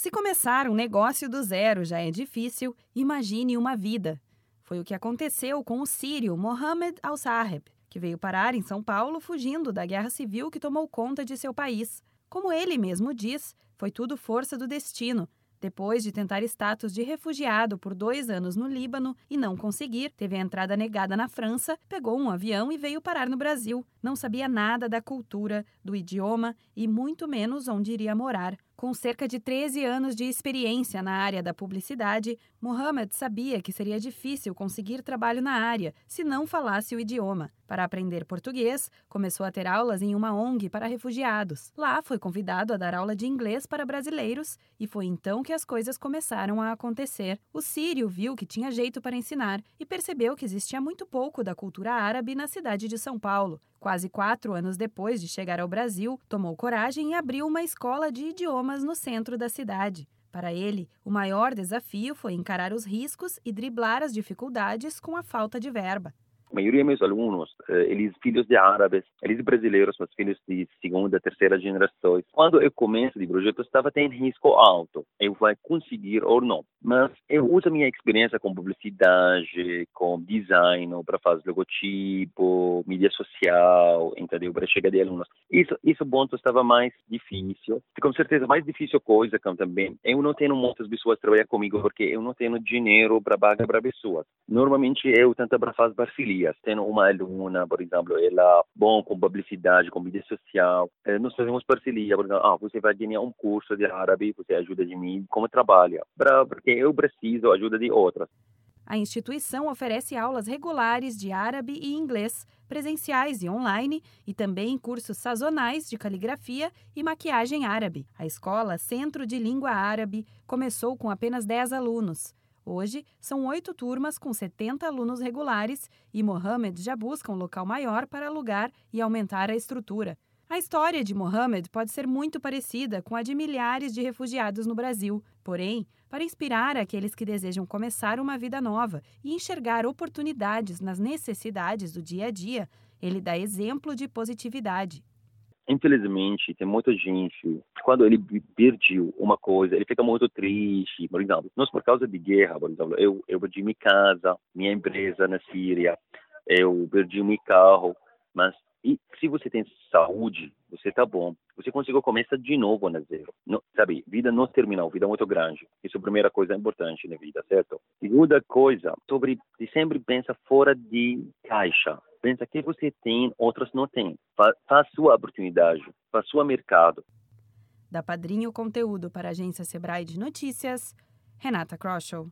Se começar um negócio do zero já é difícil, imagine uma vida. Foi o que aconteceu com o sírio Mohamed Al-Saheb, que veio parar em São Paulo fugindo da guerra civil que tomou conta de seu país. Como ele mesmo diz, foi tudo força do destino. Depois de tentar status de refugiado por dois anos no Líbano e não conseguir, teve a entrada negada na França, pegou um avião e veio parar no Brasil. Não sabia nada da cultura, do idioma e muito menos onde iria morar. Com cerca de 13 anos de experiência na área da publicidade, Mohamed sabia que seria difícil conseguir trabalho na área se não falasse o idioma. Para aprender português, começou a ter aulas em uma ONG para refugiados. Lá foi convidado a dar aula de inglês para brasileiros e foi então que as coisas começaram a acontecer. O sírio viu que tinha jeito para ensinar e percebeu que existia muito pouco da cultura árabe na cidade de São Paulo. Quase quatro anos depois de chegar ao Brasil, tomou coragem e abriu uma escola de idiomas no centro da cidade. Para ele, o maior desafio foi encarar os riscos e driblar as dificuldades com a falta de verba. A maioria meus alunos, eh, eles filhos de árabes, eles brasileiros, mas filhos de segunda, terceira gerações. Quando eu começo de projeto, estava tendo risco alto. Eu vou conseguir ou não. Mas eu uso a minha experiência com publicidade, com design, para fazer logotipo, mídia social, entendeu? Para chegar de alunos. Isso, isso ponto estava mais difícil. Com certeza, mais difícil coisa também. Eu não tenho muitas pessoas trabalhar comigo porque eu não tenho dinheiro para pagar para pessoas. Normalmente eu tento para fazer parceria dias. Uma aluna, por exemplo, ela bom com publicidade, com mídia social. Eh, nós fazemos parceria, por exemplo, ah, você vai ganhar um curso de árabe, você ajuda de mim, como trabalha, pra, porque eu preciso ajuda de outras. A instituição oferece aulas regulares de árabe e inglês, presenciais e online, e também cursos sazonais de caligrafia e maquiagem árabe. A escola Centro de Língua Árabe começou com apenas 10 alunos. Hoje, são oito turmas com 70 alunos regulares e Mohamed já busca um local maior para alugar e aumentar a estrutura. A história de Mohamed pode ser muito parecida com a de milhares de refugiados no Brasil. Porém, para inspirar aqueles que desejam começar uma vida nova e enxergar oportunidades nas necessidades do dia a dia, ele dá exemplo de positividade infelizmente, tem muita gente, quando ele perdeu uma coisa, ele fica muito triste. Por exemplo, nós, por causa de guerra, por exemplo, eu, eu perdi minha casa, minha empresa na Síria, eu perdi meu carro, mas e se você tem saúde, você tá bom. Você conseguiu começar de novo na zero. Não, sabe, vida não terminal, vida muito grande. Isso é a primeira coisa importante na vida, certo? Segunda coisa, sobre sempre pensa fora de caixa pensa que você tem, outras não têm. Faz sua oportunidade, faz seu mercado. Da Padrinho Conteúdo para a agência Sebrae de Notícias, Renata Kroschel.